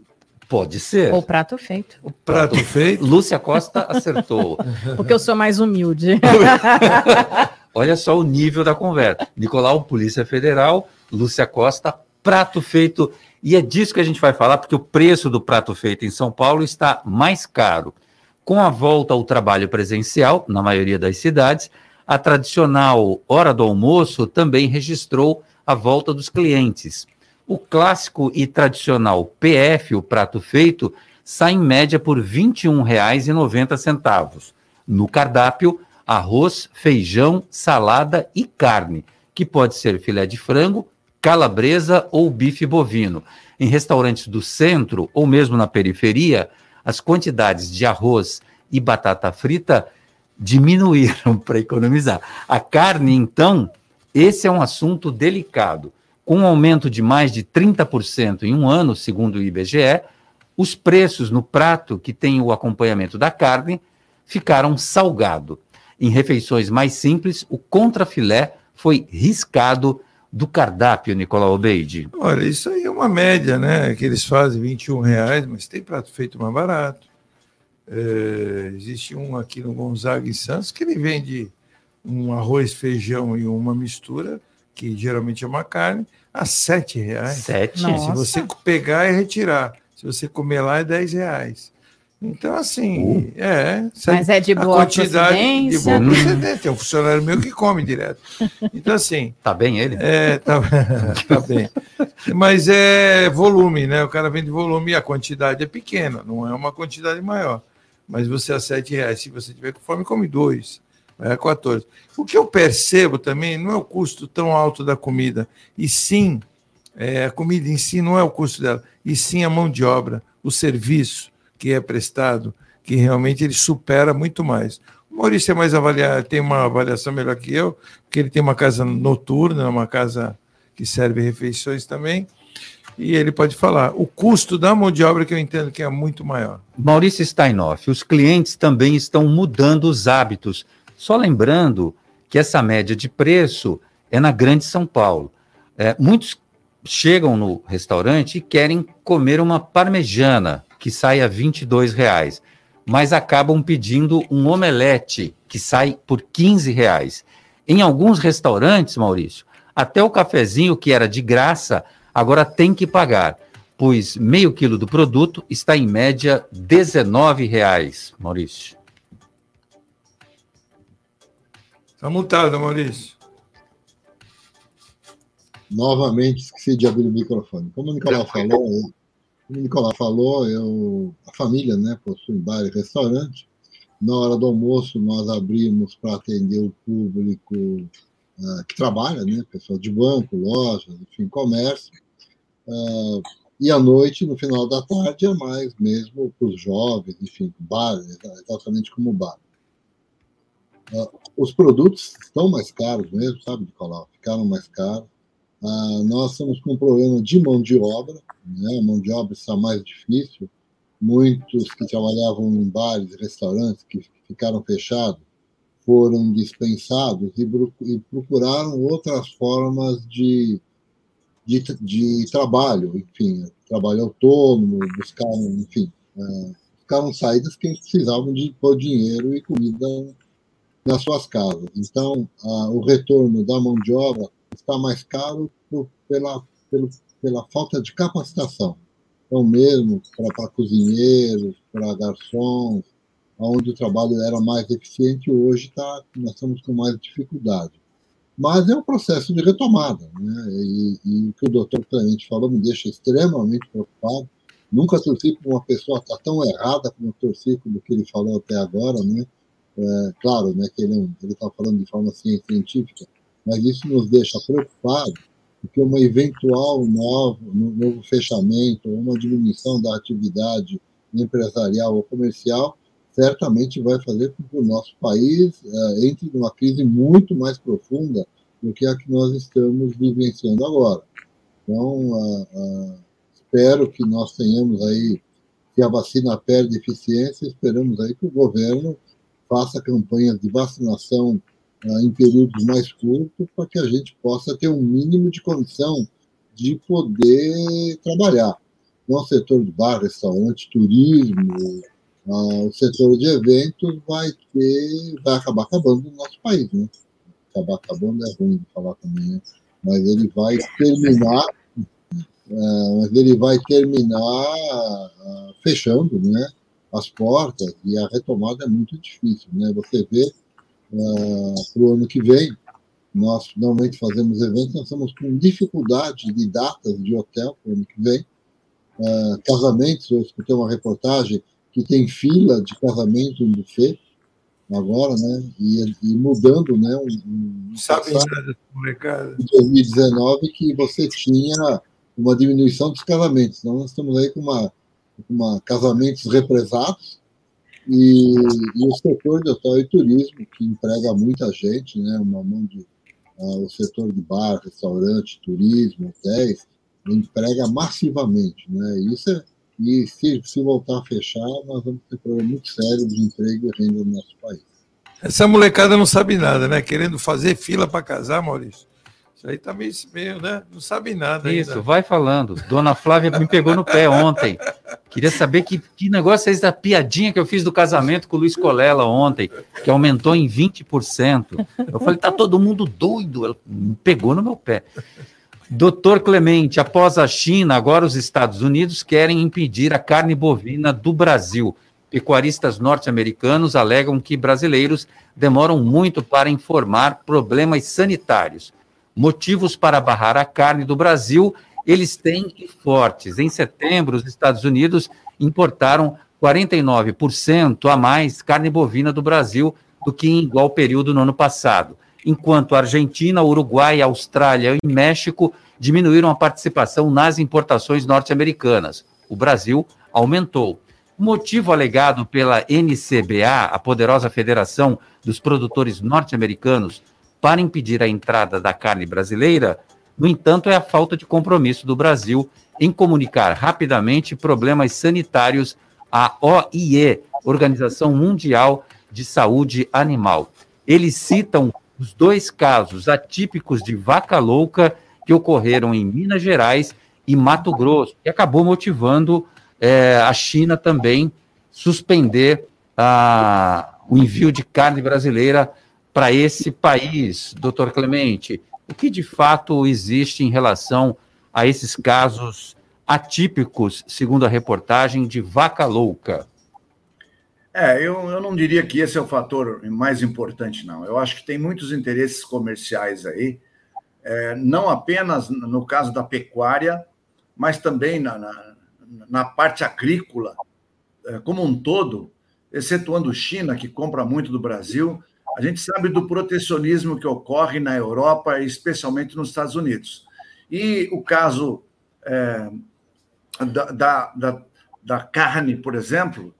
Pode ser. Ou prato feito. O prato feito. Lúcia Costa acertou. [laughs] Porque eu sou mais humilde. [laughs] Olha só o nível da conversa. Nicolau, Polícia Federal, Lúcia Costa, prato feito. E é disso que a gente vai falar, porque o preço do prato feito em São Paulo está mais caro. Com a volta ao trabalho presencial, na maioria das cidades, a tradicional hora do almoço também registrou a volta dos clientes. O clássico e tradicional PF, o prato feito, sai em média por R$ 21,90. No cardápio, arroz, feijão, salada e carne, que pode ser filé de frango, calabresa ou bife bovino. Em restaurantes do centro ou mesmo na periferia, as quantidades de arroz e batata frita diminuíram [laughs] para economizar. A carne, então, esse é um assunto delicado. Com um aumento de mais de 30% em um ano, segundo o IBGE, os preços no prato que tem o acompanhamento da carne ficaram salgado. Em refeições mais simples, o contrafilé foi riscado do cardápio, Nicolau Obeide. Olha, isso aí é uma média, né? Que eles fazem 21 reais, mas tem prato feito mais barato. É, existe um aqui no Gonzaga em Santos que ele vende um arroz, feijão e uma mistura que geralmente é uma carne, a sete reais. Sete? Se você pegar e retirar. Se você comer lá, é dez reais. Então, assim, uh. é. Mas é de boa quantidade De boa procedência. Tem um funcionário meu que come direto. Então, assim. Tá bem ele? É, tá, [laughs] tá bem. Mas é volume, né? O cara vende volume e a quantidade é pequena, não é uma quantidade maior. Mas você a sete reais, se você tiver com fome, come dois é 14. O que eu percebo também não é o custo tão alto da comida, e sim, é, a comida em si não é o custo dela, e sim a mão de obra, o serviço que é prestado, que realmente ele supera muito mais. O Maurício é mais avaliado, tem uma avaliação melhor que eu, porque ele tem uma casa noturna, uma casa que serve refeições também, e ele pode falar. O custo da mão de obra que eu entendo que é muito maior. Maurício Steinoff, os clientes também estão mudando os hábitos só lembrando que essa média de preço é na Grande São Paulo. É, muitos chegam no restaurante e querem comer uma parmejana, que sai a R$ reais, mas acabam pedindo um omelete, que sai por R$ reais. Em alguns restaurantes, Maurício, até o cafezinho que era de graça, agora tem que pagar, pois meio quilo do produto está em média R$ reais, Maurício. Está multado, Maurício. novamente esqueci de abrir o microfone. Como o Nicolau [laughs] falou, eu, como o Nicolau falou, eu, a família né, possui bar e restaurante. Na hora do almoço, nós abrimos para atender o público uh, que trabalha, né, pessoal de banco, lojas, enfim, comércio. Uh, e à noite, no final da tarde, é mais mesmo para os jovens, enfim, bar, exatamente como bar. Uh, os produtos estão mais caros mesmo, sabe, Nicolau? Ficaram mais caros. Uh, nós estamos com um problema de mão de obra, né? a mão de obra está mais difícil. Muitos que trabalhavam em bares, restaurantes, que ficaram fechados, foram dispensados e, procuraram outras formas de, de, de, trabalho, enfim, trabalho autônomo, buscaram, enfim, uh, buscaram saídas que precisavam de pôr dinheiro e comida nas suas casas. Então, uh, o retorno da mão de obra está mais caro por, pela, pelo, pela falta de capacitação. Então, mesmo para cozinheiros, para garçons, onde o trabalho era mais eficiente, hoje tá, nós estamos com mais dificuldade. Mas é um processo de retomada. Né? E, e o que o doutor Clemente falou me deixa extremamente preocupado. Nunca torci por uma pessoa tá tão errada como torci do que ele falou até agora. Né? É, claro né, que ele é está falando de forma científica, mas isso nos deixa preocupados, porque uma eventual novo, novo fechamento uma diminuição da atividade empresarial ou comercial certamente vai fazer com que o nosso país uh, entre numa crise muito mais profunda do que a que nós estamos vivenciando agora. Então, uh, uh, espero que nós tenhamos aí, se a vacina perde eficiência, esperamos aí que o governo faça campanhas de vacinação em períodos mais curtos para que a gente possa ter um mínimo de condição de poder trabalhar. No setor de bar, restaurante, turismo, ah, o setor de eventos vai ter, vai acabar acabando no nosso país, né? Acabar acabando é ruim de falar também, né? Mas ele vai terminar, é, mas ele vai terminar ah, fechando, né? As portas e a retomada é muito difícil, né? Você vê uh, para o ano que vem, nós normalmente fazemos eventos, nós estamos com dificuldade de datas de hotel para o ano que vem. Uh, casamentos, eu escutei uma reportagem que tem fila de casamento em buffet agora, né? E, e mudando, né? Um, um Sabe. Em 2019 que você tinha uma diminuição dos casamentos. Então nós estamos aí com uma, uma casamentos represados e, e, o setor de hotel e turismo que emprega muita gente, né? Uma mão de uh, o setor de bar, restaurante, turismo, hotéis emprega massivamente, né? Isso é e se, se voltar a fechar, nós vamos ter problema muito sério de emprego e renda no nosso país. Essa molecada não sabe nada, né? Querendo fazer fila para casar, Maurício. Aí tá meio, meio, né? Não sabe nada. Isso, ainda. vai falando. Dona Flávia me pegou no pé ontem. Queria saber que, que negócio é esse da piadinha que eu fiz do casamento com o Luiz Colela ontem, que aumentou em 20%. Eu falei, tá todo mundo doido. Ela me pegou no meu pé. Doutor Clemente, após a China, agora os Estados Unidos querem impedir a carne bovina do Brasil. Pecuaristas norte-americanos alegam que brasileiros demoram muito para informar problemas sanitários. Motivos para barrar a carne do Brasil, eles têm fortes. Em setembro, os Estados Unidos importaram 49% a mais carne bovina do Brasil do que em igual período no ano passado enquanto Argentina, Uruguai, Austrália e México diminuíram a participação nas importações norte-americanas. O Brasil aumentou. O motivo alegado pela NCBA, a poderosa federação dos produtores norte-americanos, para impedir a entrada da carne brasileira, no entanto, é a falta de compromisso do Brasil em comunicar rapidamente problemas sanitários à OIE, Organização Mundial de Saúde Animal. Eles citam os dois casos atípicos de vaca louca que ocorreram em Minas Gerais e Mato Grosso, que acabou motivando é, a China também suspender a, o envio de carne brasileira para esse país, doutor Clemente. O que de fato existe em relação a esses casos atípicos, segundo a reportagem, de vaca louca? É, eu, eu não diria que esse é o fator mais importante, não. Eu acho que tem muitos interesses comerciais aí é, não apenas no caso da pecuária, mas também na, na, na parte agrícola é, como um todo, excetuando China, que compra muito do Brasil, a gente sabe do protecionismo que ocorre na Europa, especialmente nos Estados Unidos. E o caso é, da, da, da, da, carne, por exemplo,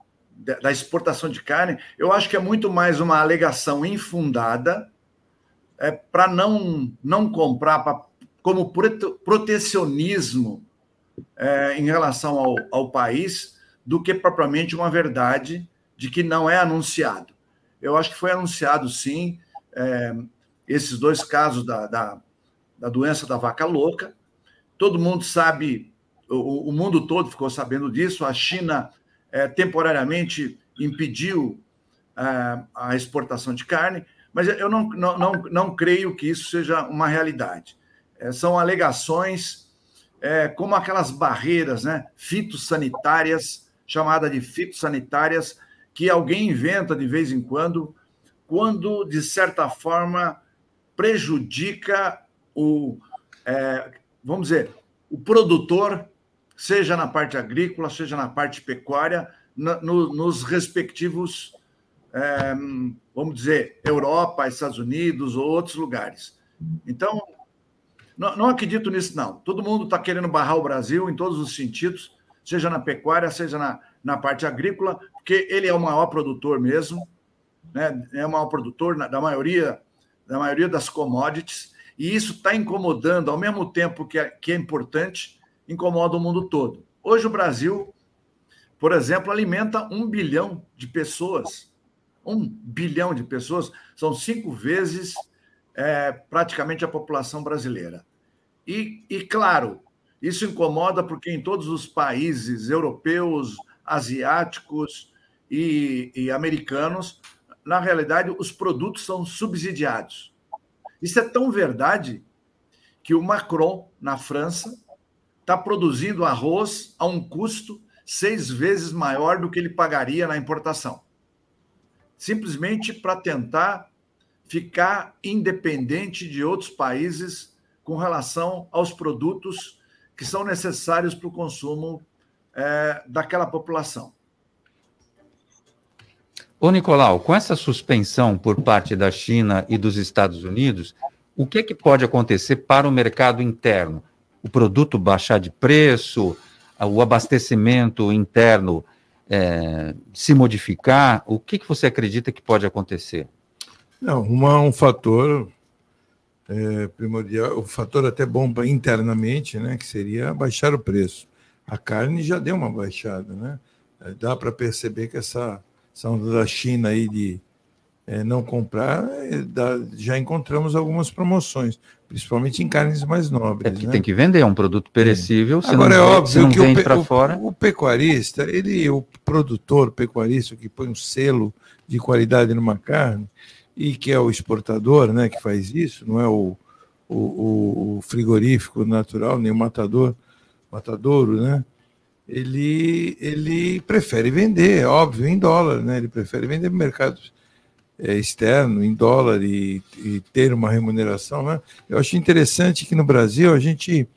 da exportação de carne, eu acho que é muito mais uma alegação infundada é, para não, não comprar pra, como protecionismo é, em relação ao, ao país do que propriamente uma verdade de que não é anunciado. Eu acho que foi anunciado, sim, é, esses dois casos da, da, da, doença da vaca louca. Todo mundo sabe, o, o mundo todo ficou sabendo disso. A China é, temporariamente impediu é, a exportação de carne, mas eu não, não, não, não creio que isso seja uma realidade. É, são alegações é, como aquelas barreiras né, fitossanitárias, chamada de fitossanitárias, que alguém inventa de vez em quando, quando, de certa forma, prejudica o, é, vamos dizer, o produtor, seja na parte agrícola, seja na parte pecuária, na, no, nos respectivos, é, vamos dizer, Europa, Estados Unidos ou outros lugares. Então, não, não acredito nisso, não. Todo mundo está querendo barrar o Brasil em todos os sentidos, seja na pecuária, seja na, na parte agrícola, porque ele é o maior produtor mesmo, né? é o maior produtor da maioria, da maioria das commodities, e isso está incomodando, ao mesmo tempo que é, que é importante, incomoda o mundo todo. Hoje o Brasil, por exemplo, alimenta um bilhão de pessoas. Um bilhão de pessoas, são cinco vezes é, praticamente a população brasileira. E, e, claro, isso incomoda porque em todos os países europeus, asiáticos e, e americanos, na realidade, os produtos são subsidiados. Isso é tão verdade que o Macron, na França, está produzindo arroz a um custo seis vezes maior do que ele pagaria na importação. Simplesmente para tentar ficar independente de outros países com relação aos produtos que são necessários para o consumo é, daquela população. Ô, Nicolau, com essa suspensão por parte da China e dos Estados Unidos, o que, é que pode acontecer para o mercado interno? O produto baixar de preço, o abastecimento interno é, se modificar? O que, que você acredita que pode acontecer? Não, uma, um fator é, primordial, um fator até bom internamente, né, que seria baixar o preço a carne já deu uma baixada, né? Dá para perceber que essa, onda da China aí de é, não comprar, dá, já encontramos algumas promoções, principalmente em carnes mais nobres. É que né? tem que vender, é um produto perecível. É. Agora é óbvio que o, fora. o pecuarista, ele, o produtor pecuarista que põe um selo de qualidade numa carne e que é o exportador, né, que faz isso, não é o, o, o frigorífico natural nem o matador matadouro, né? Ele, ele prefere vender, é óbvio, em dólar, né? Ele prefere vender no mercado é, externo, em dólar, e, e, ter uma remuneração, né? Eu acho interessante que no Brasil a gente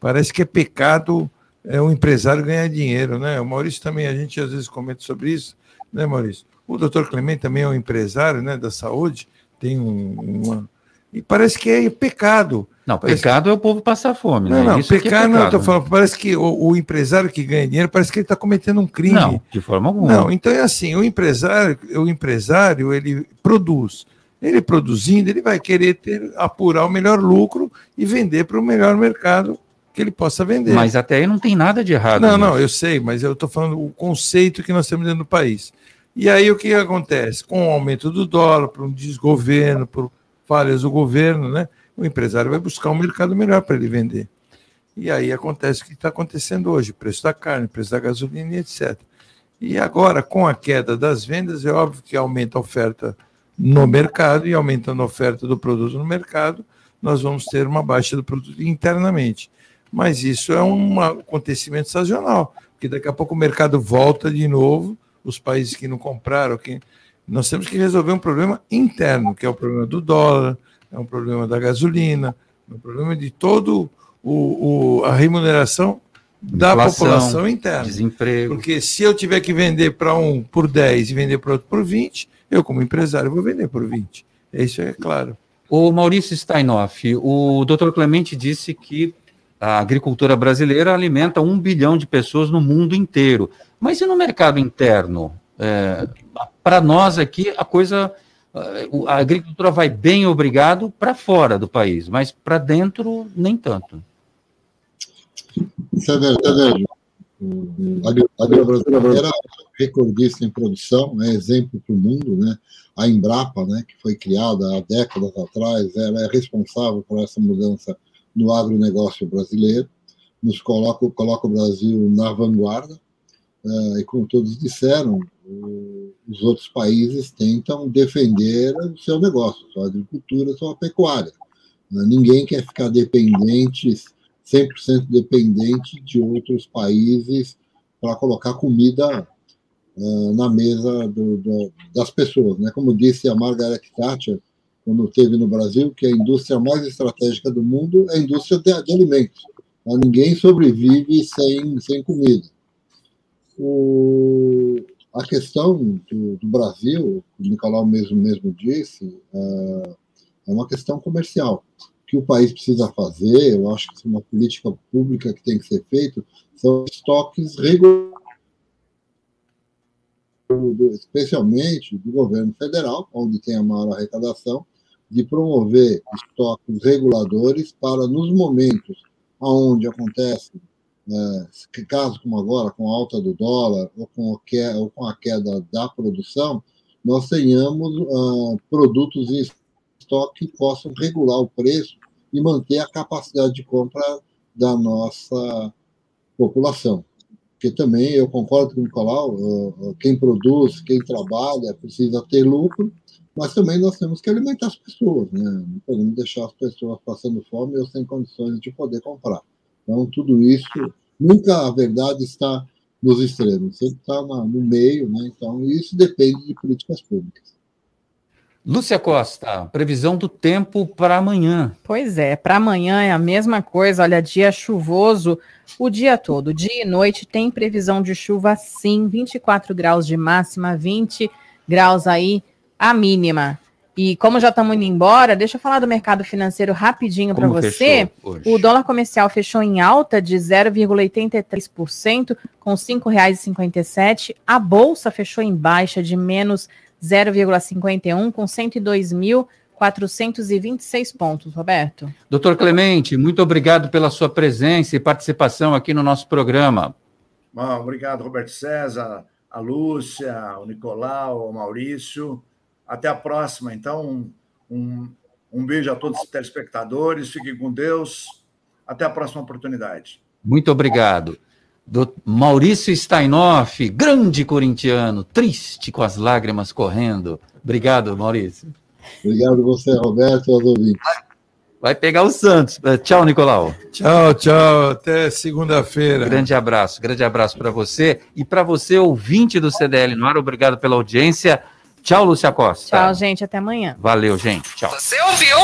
parece que é pecado é, empresário ganhar dinheiro, né? O Maurício também, a gente às vezes comenta sobre isso, né, Maurício? O doutor Clemente também é um empresário né, da saúde, tem um, uma. E parece que é pecado não, pecado é o povo passar fome, não, né? Não, Isso pecado, é pecado não, eu tô falando, parece que o, o, empresário que ganha dinheiro, parece que ele está cometendo um crime. Não, de forma alguma. Não, então é assim, o empresário, o empresário, ele produz. Ele produzindo, ele vai querer ter, apurar o melhor lucro e vender para o melhor mercado que ele possa vender. Mas até aí não tem nada de errado. Não, não, eu sei, mas eu estou falando o conceito que nós temos dentro do país. E aí o que acontece? Com o aumento do dólar, por um desgoverno, por falhas do governo, né? O empresário vai buscar um mercado melhor para ele vender. E aí acontece o que está acontecendo hoje: preço da carne, preço da gasolina etc. E agora, com a queda das vendas, é óbvio que aumenta a oferta no mercado, e aumentando a oferta do produto no mercado, nós vamos ter uma baixa do produto internamente. Mas isso é um acontecimento sazonal, porque daqui a pouco o mercado volta de novo, os países que não compraram, que nós temos que resolver um problema interno, que é o problema do dólar, é um problema da gasolina, no problema de todo o, o a remuneração da Inflação, população interna. Desemprego. Porque se eu tiver que vender para um por 10 e vender para outro por 20, eu, como empresário, vou vender por 20. Isso é claro. O Maurício Steinoff, o doutor Clemente disse que a agricultura brasileira alimenta um bilhão de pessoas no mundo inteiro. Mas e no mercado interno? É, para nós aqui, a coisa. A agricultura vai bem, obrigado, para fora do país, mas para dentro, nem tanto. Isso é. A agricultura brasileira recordista em produção, é exemplo para o mundo, né? A Embrapa, né, que foi criada há décadas atrás, ela é responsável por essa mudança no agronegócio brasileiro, nos coloca, coloca o Brasil na vanguarda, uh, e como todos disseram, o, os outros países tentam defender o seu negócio, sua agricultura, sua pecuária. Uh, ninguém quer ficar dependente, 100% dependente de outros países para colocar comida uh, na mesa do, do, das pessoas. Né? Como disse a Margaret Thatcher, quando teve no Brasil, que a indústria mais estratégica do mundo é a indústria de, de alimentos. Ninguém sobrevive sem, sem comida. O, a questão do, do, Brasil, o Nicolau mesmo, mesmo disse, é, é uma questão comercial. O que o país precisa fazer, eu acho que é uma política pública que tem que ser feita, são estoques regulares especialmente do governo federal, onde tem a maior arrecadação, de promover estoques reguladores para, nos momentos onde acontece, né, casos como agora, com a alta do dólar ou com, a queda, ou com a queda da produção, nós tenhamos uh, produtos em estoque que possam regular o preço e manter a capacidade de compra da nossa população porque também eu concordo com o Nicolau, quem produz, quem trabalha, precisa ter lucro, mas também nós temos que alimentar as pessoas, né? Não podemos deixar as pessoas passando fome ou sem condições de poder comprar. Então, tudo isso, nunca a verdade está nos extremos, sempre está no meio, né? Então, isso depende de políticas públicas. Lúcia Costa, previsão do tempo para amanhã. Pois é, para amanhã é a mesma coisa. Olha, dia chuvoso o dia todo. Dia e noite tem previsão de chuva sim, 24 graus de máxima, 20 graus aí a mínima. E como já estamos indo embora, deixa eu falar do mercado financeiro rapidinho para você. O dólar comercial fechou em alta de 0,83%, com R$ 5,57. A bolsa fechou em baixa de menos 0,51 com 102.426 pontos, Roberto. Doutor Clemente, muito obrigado pela sua presença e participação aqui no nosso programa. Bom, obrigado, Roberto César, a Lúcia, o Nicolau, o Maurício. Até a próxima. Então, um, um beijo a todos os telespectadores, fiquem com Deus. Até a próxima oportunidade. Muito obrigado do Maurício Steinoff, grande corintiano, triste com as lágrimas correndo. Obrigado, Maurício. Obrigado você, Roberto, aos ouvintes. Vai pegar o Santos. Eh, tchau, Nicolau. Tchau, tchau. Até segunda-feira. Grande abraço, grande abraço para você e para você, ouvinte do CDL no ar. Obrigado pela audiência. Tchau, Lúcia Costa. Tchau, gente. Até amanhã. Valeu, gente. Tchau. Você ouviu?